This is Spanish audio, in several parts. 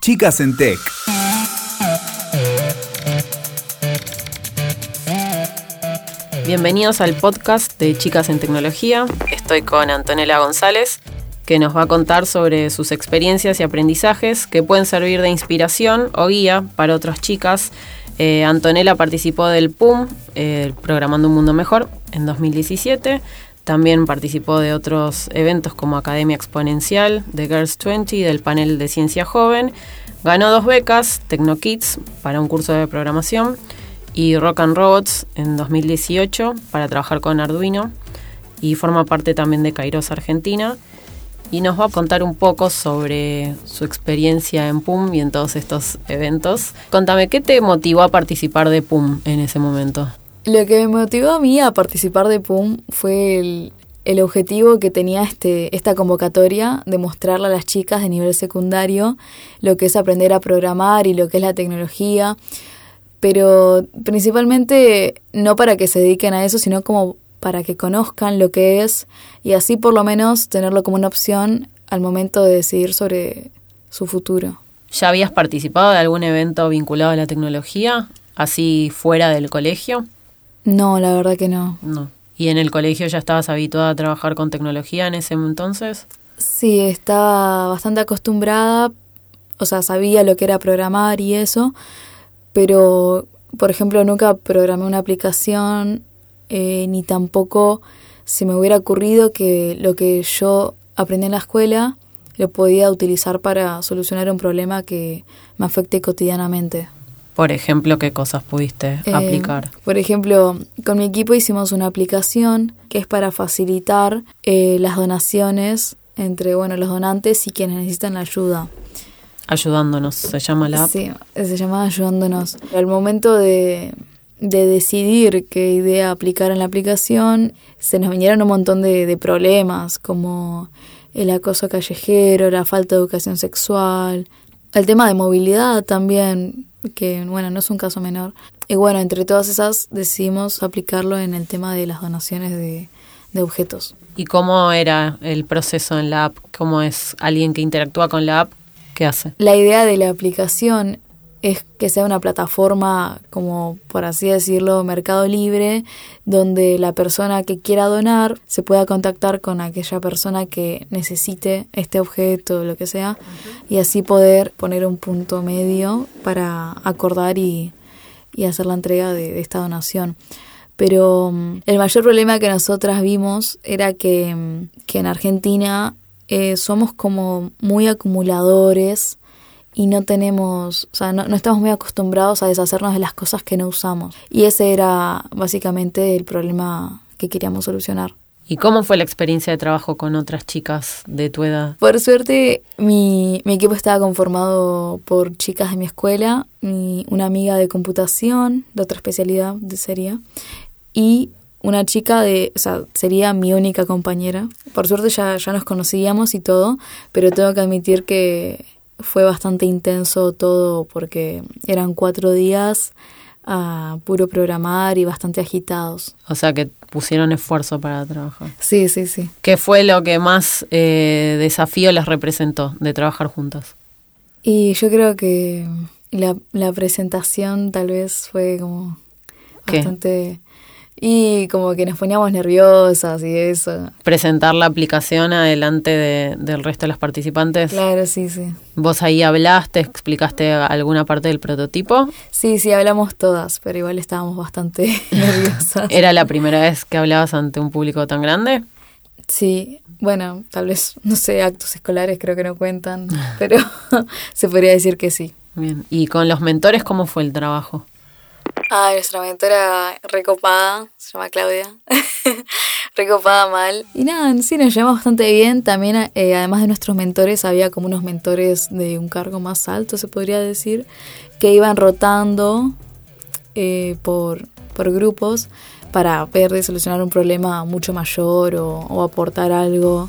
Chicas en Tech. Bienvenidos al podcast de Chicas en Tecnología. Estoy con Antonella González, que nos va a contar sobre sus experiencias y aprendizajes que pueden servir de inspiración o guía para otras chicas. Eh, Antonella participó del PUM, eh, Programando un Mundo Mejor, en 2017. También participó de otros eventos como Academia Exponencial, de Girls 20, del panel de Ciencia Joven. Ganó dos becas, TecnoKids, para un curso de programación y Rock and Robots en 2018 para trabajar con Arduino y forma parte también de Kairos Argentina y nos va a contar un poco sobre su experiencia en PUM y en todos estos eventos. Contame, ¿qué te motivó a participar de PUM en ese momento? Lo que me motivó a mí a participar de PUM fue el, el objetivo que tenía este, esta convocatoria de mostrarle a las chicas de nivel secundario lo que es aprender a programar y lo que es la tecnología pero principalmente no para que se dediquen a eso, sino como para que conozcan lo que es y así por lo menos tenerlo como una opción al momento de decidir sobre su futuro. ¿Ya habías participado de algún evento vinculado a la tecnología, así fuera del colegio? No, la verdad que no. No. ¿Y en el colegio ya estabas habituada a trabajar con tecnología en ese entonces? Sí, estaba bastante acostumbrada, o sea, sabía lo que era programar y eso, pero por ejemplo nunca programé una aplicación eh, ni tampoco se me hubiera ocurrido que lo que yo aprendí en la escuela lo podía utilizar para solucionar un problema que me afecte cotidianamente. Por ejemplo, ¿qué cosas pudiste eh, aplicar? Por ejemplo, con mi equipo hicimos una aplicación que es para facilitar eh, las donaciones entre bueno, los donantes y quienes necesitan ayuda. Ayudándonos, se llama la app. Sí, se llama Ayudándonos. Al momento de, de decidir qué idea aplicar en la aplicación, se nos vinieron un montón de, de problemas, como el acoso callejero, la falta de educación sexual, el tema de movilidad también, que bueno, no es un caso menor. Y bueno, entre todas esas decidimos aplicarlo en el tema de las donaciones de, de objetos. ¿Y cómo era el proceso en la app? ¿Cómo es alguien que interactúa con la app? hace? La idea de la aplicación es que sea una plataforma, como por así decirlo, mercado libre, donde la persona que quiera donar se pueda contactar con aquella persona que necesite este objeto, lo que sea, y así poder poner un punto medio para acordar y, hacer la entrega de, esta donación. Pero mm, el mayor problema que nosotras vimos era que, mm, que en Argentina eh, somos como muy acumuladores y no tenemos, o sea, no, no, estamos muy acostumbrados a deshacernos de las cosas que no usamos. Y ese era básicamente el problema que queríamos solucionar. ¿Y cómo fue la experiencia de trabajo con otras chicas de tu edad? Por suerte, mi, mi equipo estaba conformado por chicas de mi escuela, mi, una amiga de computación, de otra especialidad de sería, y una chica de, o sea, sería mi única compañera. Por suerte ya, ya nos conocíamos y todo, pero tengo que admitir que fue bastante intenso todo porque eran cuatro días a puro programar y bastante agitados. O sea que pusieron esfuerzo para trabajar. Sí, sí, sí. ¿Qué fue lo que más eh, desafío les representó de trabajar juntas? Y yo creo que la, la presentación tal vez fue como bastante... Y como que nos poníamos nerviosas y eso. Presentar la aplicación adelante de, del resto de los participantes. Claro, sí, sí. ¿Vos ahí hablaste, explicaste alguna parte del prototipo? Sí, sí, hablamos todas, pero igual estábamos bastante nerviosas. ¿Era la primera vez que hablabas ante un público tan grande? Sí, bueno, tal vez, no sé, actos escolares creo que no cuentan, pero se podría decir que sí. Bien, ¿y con los mentores cómo fue el trabajo? Ah, nuestra mentora recopada, se llama Claudia, recopada mal. Y nada, sí, nos llevamos bastante bien. También, eh, además de nuestros mentores, había como unos mentores de un cargo más alto, se podría decir, que iban rotando eh, por, por grupos para ver de solucionar un problema mucho mayor o, aportar algo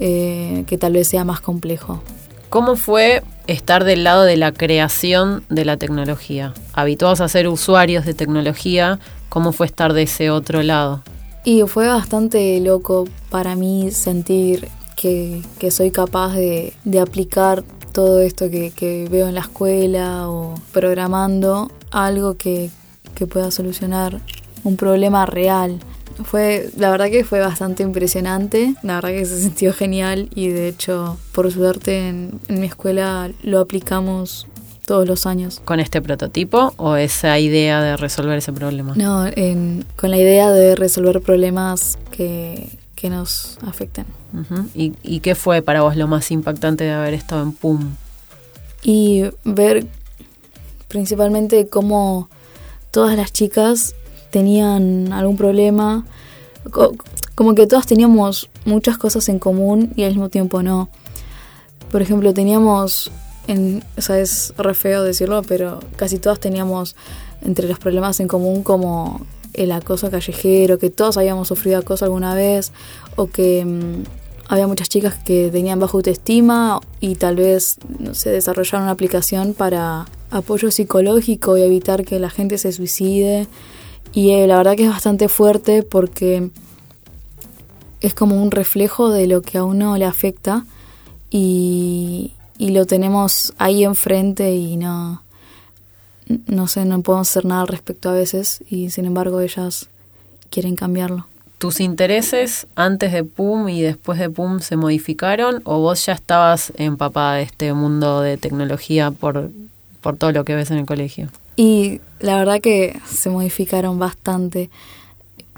eh, que tal vez sea más complejo. ¿Cómo fue estar del lado de la creación de la tecnología. Habituados a ser usuarios de tecnología, ¿cómo fue estar de ese otro lado? Y fue bastante loco para mí sentir que, soy capaz de, aplicar todo esto que, que veo en la escuela o programando algo que, que pueda solucionar un problema real. Fue, la verdad que fue bastante impresionante, la verdad que se sintió genial y de hecho, por suerte en, en mi escuela lo aplicamos todos los años. ¿Con este prototipo o esa idea de resolver ese problema? No, en- con la idea de resolver problemas que, que nos afecten. Ujú. ¿Y, ¿Y qué fue para vos lo más impactante de haber estado en PUM? Y ver principalmente cómo todas las chicas tenían algún problema, co- como que todas teníamos muchas cosas en común y al mismo tiempo no. Por ejemplo, teníamos, en, o sea, es re feo decirlo, pero casi todas teníamos entre los problemas en común como el acoso callejero, que todos habíamos sufrido acoso alguna vez, o que mm, había muchas chicas que tenían baja autoestima y tal vez no sé, desarrollaron una aplicación para apoyo psicológico y evitar que la gente se suicide. Y eh, la verdad que es bastante fuerte porque es como un reflejo de lo que a uno le afecta y, y lo tenemos ahí enfrente y no, no sé, no podemos hacer nada al respecto a veces y sin embargo ellas quieren cambiarlo. ¿Tus intereses antes de PUM y después de PUM se modificaron o vos ya estabas empapada de este mundo de tecnología por, por todo lo que ves en el colegio? Y la verdad que se modificaron bastante.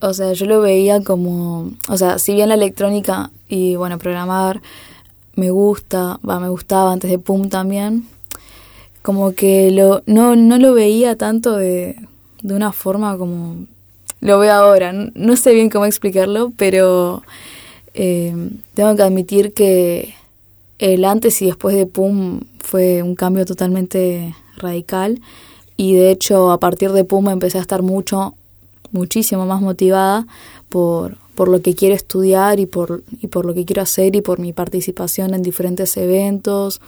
O sea, yo lo veía como, o sea, si bien la electrónica y bueno, programar me gusta, va, me gustaba antes de PUM también, como que lo, no, no lo veía tanto de, de una forma como lo veo ahora. No, sé bien cómo explicarlo, pero eh, tengo que admitir que el antes y después de PUM fue un cambio totalmente radical y de hecho a partir de PUM empecé a estar mucho, muchísimo más motivada por, por lo que quiero estudiar y por, y por lo que quiero hacer y por mi participación en diferentes eventos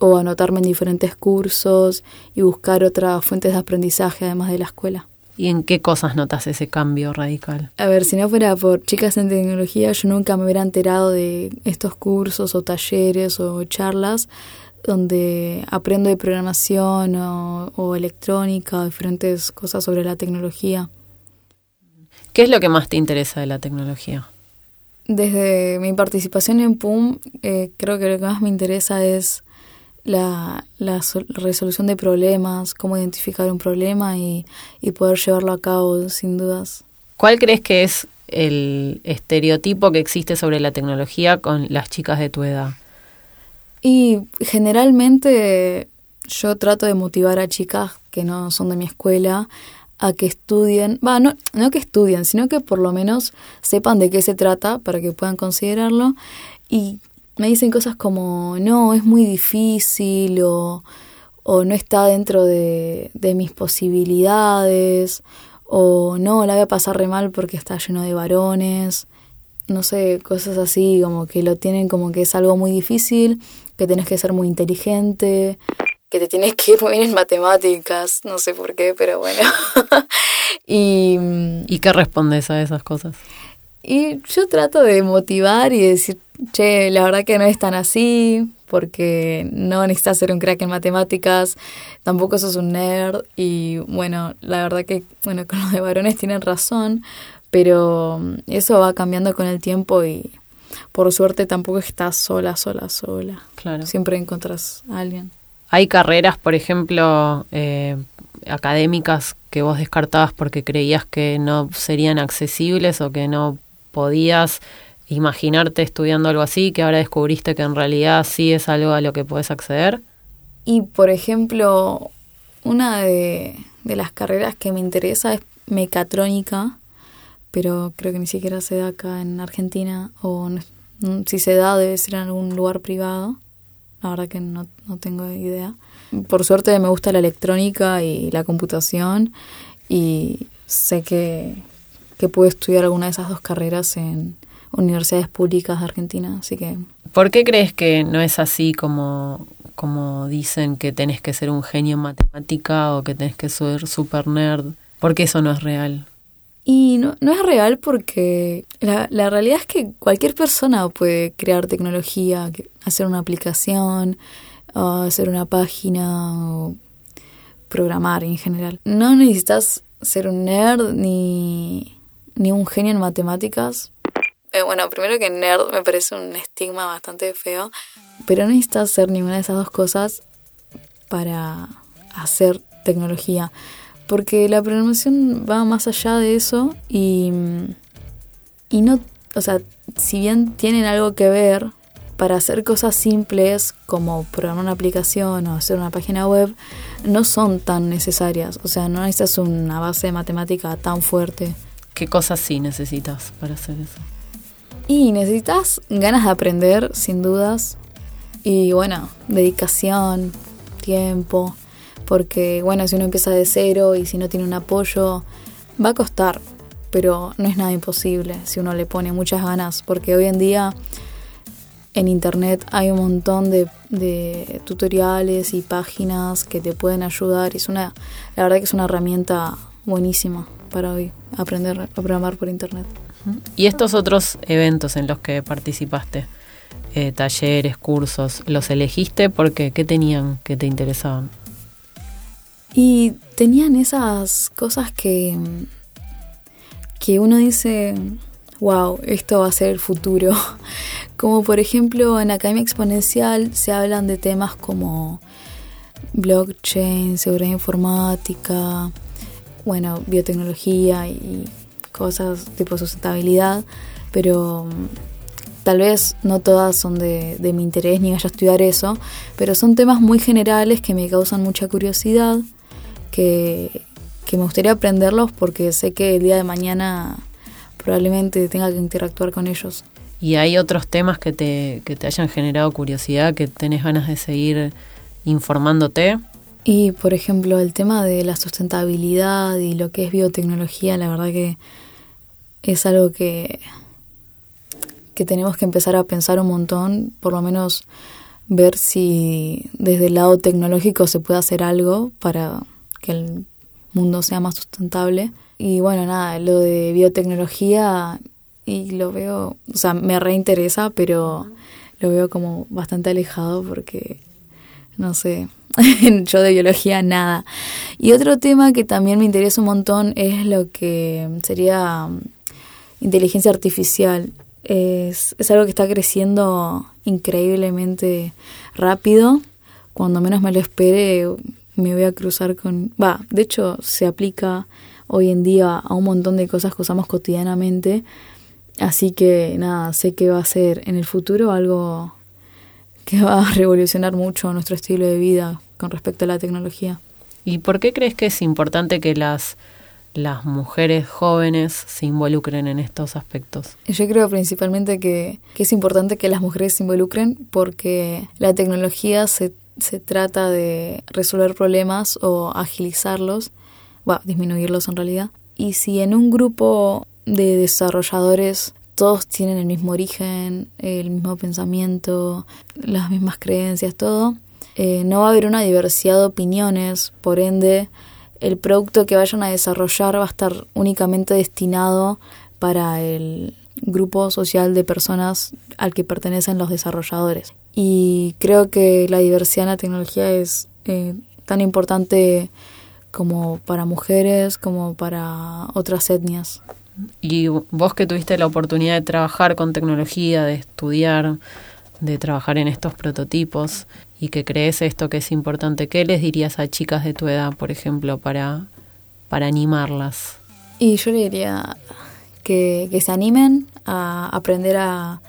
o anotarme en diferentes cursos y buscar otras fuentes de aprendizaje además de la escuela. ¿Y en qué cosas notas ese cambio radical? A ver, si no fuera por chicas en tecnología, yo nunca me hubiera enterado de estos cursos o talleres o charlas donde aprendo de programación o, o electrónica diferentes cosas sobre la tecnología. ¿Qué es lo que más te interesa de la tecnología? Desde mi participación en PUM, eh, creo que lo que más me interesa es la, la sol- resolución de problemas, cómo identificar un problema y, y poder llevarlo a cabo sin dudas. ¿Cuál crees que es el estereotipo que existe sobre la tecnología con las chicas de tu edad? Y generalmente yo trato de motivar a chicas que no son de mi escuela a que estudien, va, no, no que estudien, sino que por lo menos sepan de qué se trata para que puedan considerarlo. Y me dicen cosas como, no, es muy difícil o, o no está dentro de, de mis posibilidades o no, la voy a pasar re mal porque está lleno de varones no sé, cosas así, como que lo tienen como que es algo muy difícil, que tenés que ser muy inteligente, que te tienes que ir muy bien en matemáticas, no sé por qué, pero bueno. y, ¿Y qué respondes a esas cosas? y yo trato de motivar y decir, che, la verdad que no es tan así, porque no necesitas ser un crack en matemáticas, tampoco sos un nerd, y bueno, la verdad que, bueno, con los de varones tienen razón, pero eso va cambiando con el tiempo y por suerte tampoco estás sola, sola, sola. Claro. Siempre encontrás a alguien. ¿Hay carreras, por ejemplo, eh, académicas que vos descartabas porque creías que no serían accesibles o que no podías imaginarte estudiando algo así, que ahora descubriste que en realidad sí es algo a lo que puedes acceder? Y por ejemplo, una de, de las carreras que me interesa es mecatrónica, pero creo que ni siquiera se da acá en Argentina, o mm, si se da debe ser en algún lugar privado. La verdad que no, no tengo idea. Por suerte me gusta la electrónica y la computación y sé que, que puedo estudiar alguna de esas dos carreras en universidades públicas de Argentina, así que ¿Por qué crees que no es así como, como dicen que tenés que ser un genio en matemática o que tenés que ser super nerd? ¿Por qué eso no es real? Y no, no es real porque la, la realidad es que cualquier persona puede crear tecnología, hacer una aplicación, hacer una página o programar en general. No necesitas ser un nerd ni, ni un genio en matemáticas. Eh, bueno, primero que nerd me parece un estigma bastante feo, pero no necesitas ser ninguna de esas dos cosas para hacer tecnología, porque la programación va más allá de eso y, y no, o sea, si bien tienen algo que ver, para hacer cosas simples como programar una aplicación o hacer una página web, no son tan necesarias. O sea, no necesitas una base de matemática tan fuerte. ¿Qué cosas sí necesitas para hacer eso? Y necesitas ganas de aprender, sin dudas. Y bueno, dedicación, tiempo. Porque bueno, si uno empieza de cero y si no tiene un apoyo, va a costar. Pero no es nada imposible si uno le pone muchas ganas. Porque hoy en día en internet hay un montón de, tutoriales y páginas que te pueden ayudar. Es una, la verdad que es una herramienta buenísima para hoy, aprender a programar por internet. ¿Y estos otros eventos en los que participaste? Eh, talleres, cursos, ¿los elegiste porque qué tenían que te interesaban? Y tenían esas cosas que, que uno dice, wow, esto va a ser el futuro. Como por ejemplo en Academia Exponencial se hablan de temas como blockchain, seguridad informática, bueno, biotecnología y cosas tipo sustentabilidad, pero mm, tal vez no todas son de, mi interés ni vaya a estudiar eso, pero son temas muy generales que me causan mucha curiosidad, que, que me gustaría aprenderlos porque sé que el día de mañana probablemente tenga que interactuar con ellos. ¿Y hay otros temas que te, que te hayan generado curiosidad, que tenés ganas de seguir informándote? Y por ejemplo, el tema de la sustentabilidad y lo que es biotecnología, la verdad que es algo que, que tenemos que empezar a pensar un montón, por lo menos ver si desde el lado tecnológico se puede hacer algo para que el mundo sea más sustentable. Y bueno, nada, lo de biotecnología y lo veo, o sea, me reinteresa, pero lo veo como bastante alejado porque, no sé, yo de biología nada. Y otro tema que también me interesa un montón es lo que sería mm, inteligencia artificial. Es, es algo que está creciendo increíblemente rápido. Cuando menos me lo espere, me voy a cruzar con... Va, de hecho, se aplica hoy en día a un montón de cosas que usamos cotidianamente. Así que nada, sé que va a ser en el futuro algo que va a revolucionar mucho nuestro estilo de vida con respecto a la tecnología. ¿Y por qué crees que es importante que las, las mujeres jóvenes se involucren en estos aspectos? Yo creo principalmente que, que es importante que las mujeres se involucren porque la tecnología se, se trata de resolver problemas o agilizarlos bueno, disminuirlos en realidad. Y si en un grupo de desarrolladores todos tienen el mismo origen, el mismo pensamiento, las mismas creencias, todo, eh, no va a haber una diversidad de opiniones, por ende el producto que vayan a desarrollar va a estar únicamente destinado para el grupo social de personas al que pertenecen los desarrolladores. Y creo que la diversidad en la tecnología es eh, tan importante como para mujeres, como para otras etnias. Y vos que tuviste la oportunidad de trabajar con tecnología, de estudiar, de trabajar en estos prototipos y que crees esto que es importante, ¿qué les dirías a chicas de tu edad, por ejemplo, para, para animarlas? Y yo le diría que, que se animen a aprender a,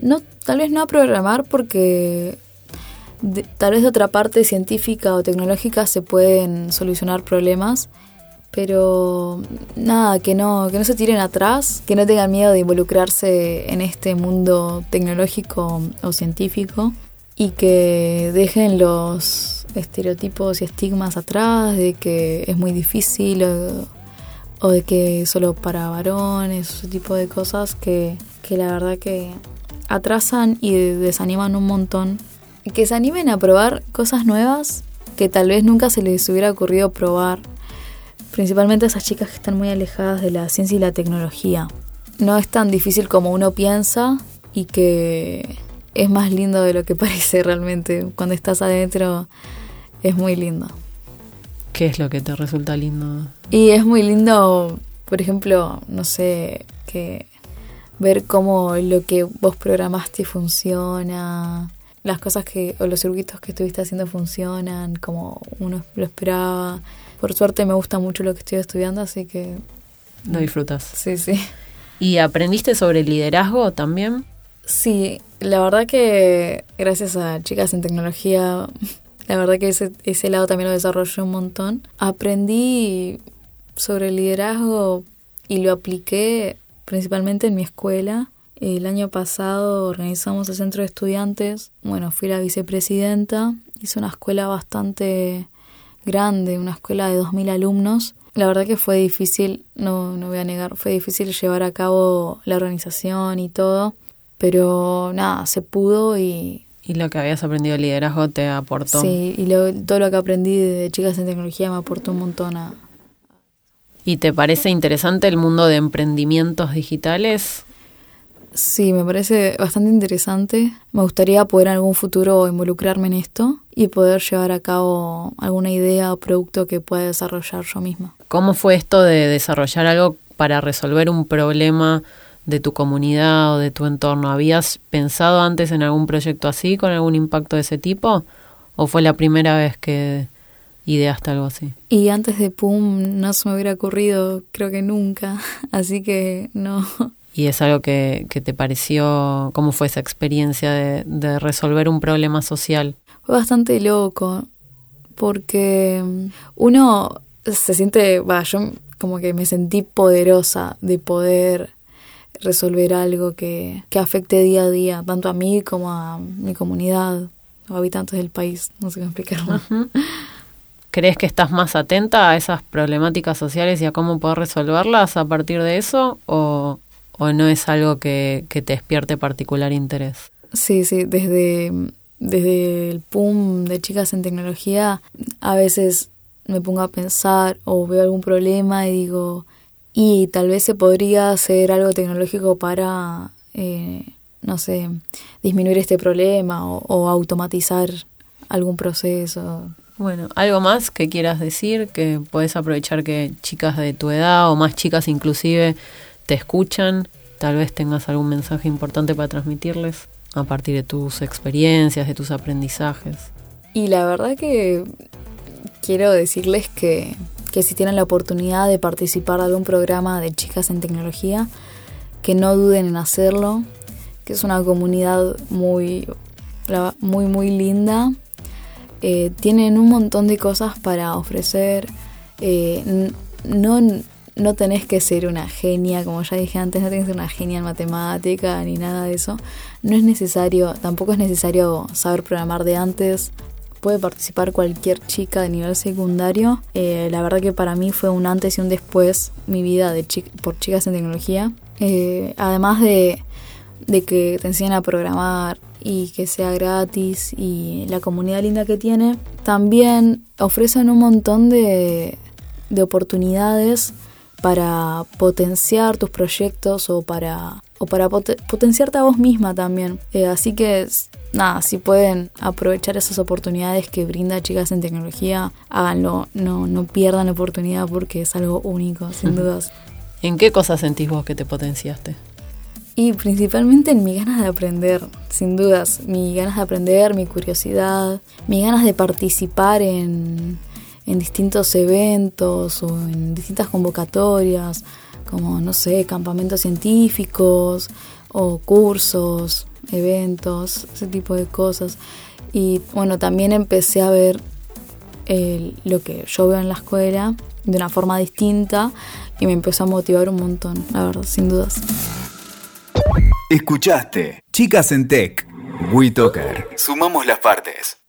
no, tal vez no a programar porque tal vez de otra parte científica o tecnológica se pueden solucionar problemas, pero nada, que no, que no se tiren atrás, que no tengan miedo de involucrarse en este mundo tecnológico o científico y que dejen los estereotipos y estigmas atrás de que es muy difícil o, o de que solo para varones, ese tipo de cosas que, que la verdad que atrasan y desaniman un montón que se animen a probar cosas nuevas que tal vez nunca se les hubiera ocurrido probar, principalmente a esas chicas que están muy alejadas de la ciencia y la tecnología. No es tan difícil como uno piensa y que es más lindo de lo que parece realmente. Cuando estás adentro es muy lindo. ¿Qué es lo que te resulta lindo? Y es muy lindo, por ejemplo, no sé, que ver cómo lo que vos programaste funciona, las cosas que, o los circuitos que estuviste haciendo funcionan como uno lo esperaba. Por suerte me gusta mucho lo que estoy estudiando, así que... Lo disfrutas. Sí, sí. ¿Y aprendiste sobre liderazgo también? Sí, la verdad que gracias a Chicas en Tecnología, la verdad que ese, ese lado también lo desarrollé un montón. Aprendí sobre liderazgo y lo apliqué principalmente en mi escuela. El año pasado organizamos el centro de estudiantes. Bueno, fui la vicepresidenta. Hice una escuela bastante grande, una escuela de 2.000 alumnos. La verdad que fue difícil, no, no voy a negar, fue difícil llevar a cabo la organización y todo. Pero nada, se pudo y... Y lo que habías aprendido de liderazgo te aportó. Sí, y todo lo que aprendí de chicas en tecnología me aportó un montón a, ¿Y te parece interesante el mundo de emprendimientos digitales? Sí, me parece bastante interesante. Me gustaría poder en algún futuro involucrarme en esto y poder llevar a cabo alguna idea o producto que pueda desarrollar yo misma. ¿Cómo fue esto de desarrollar algo para resolver un problema de tu comunidad o de tu entorno? ¿Habías pensado antes en algún proyecto así, con algún impacto de ese tipo? ¿O fue la primera vez que ideaste algo así? Y antes de PUM no se me hubiera ocurrido, creo que nunca, así que no. ¿Y es algo que, que te pareció, cómo fue esa experiencia de, de resolver un problema social? Fue bastante loco, porque uno se siente, va, yo como que me sentí poderosa de poder resolver algo que, que afecte día a día, tanto a mí como a mi comunidad o habitantes del país, no sé cómo explicarlo. ¿Crees que estás más atenta a esas problemáticas sociales y a cómo poder resolverlas a partir de eso? ¿O, no es algo que, te despierte particular interés? Sí, sí, desde, desde el PUM de chicas en tecnología, a veces me pongo a pensar o veo algún problema y digo, y tal vez se podría hacer algo tecnológico para, eh, no sé, disminuir este problema o automatizar algún proceso. Bueno, ¿algo más que quieras decir? Que puedes aprovechar que chicas de tu edad o más chicas inclusive te escuchan. Tal vez tengas algún mensaje importante para transmitirles a partir de tus experiencias, de tus aprendizajes. Y la verdad que quiero decirles que, que si tienen la oportunidad de participar de algún programa de chicas en tecnología, que no duden en hacerlo, que es una comunidad muy, muy, muy linda eh, tienen un montón de cosas para ofrecer. Eh, no, no tenés que ser una genia, como ya dije antes, no tenés que ser una genia en matemática ni nada de eso. No es necesario, tampoco es necesario saber programar de antes. Puede participar cualquier chica de nivel secundario. Eh, la verdad que para mí fue un antes y un después mi vida de por chicas en tecnología. además de, de que te enseñan a programar, y que sea gratis y la comunidad linda que tiene, también ofrecen un montón de, de oportunidades para potenciar tus proyectos o para, o para potenciarte a vos misma también. Eh, así que nada, si pueden aprovechar esas oportunidades que brinda Chicas en Tecnología, háganlo, no, no pierdan la oportunidad porque es algo único, sin dudas. ¿En qué cosas sentís vos que te potenciaste? Y principalmente en mi ganas de aprender, sin dudas, mi ganas de aprender, mi curiosidad, mi ganas de participar en, en distintos eventos o en distintas convocatorias, como, no sé, campamentos científicos o cursos, eventos, ese tipo de cosas. Y bueno, también empecé a ver lo que yo veo en la escuela de una forma distinta y me empezó a motivar un montón, la verdad, sin dudas. Escuchaste Chicas en Tech. WeToker. Sumamos las partes.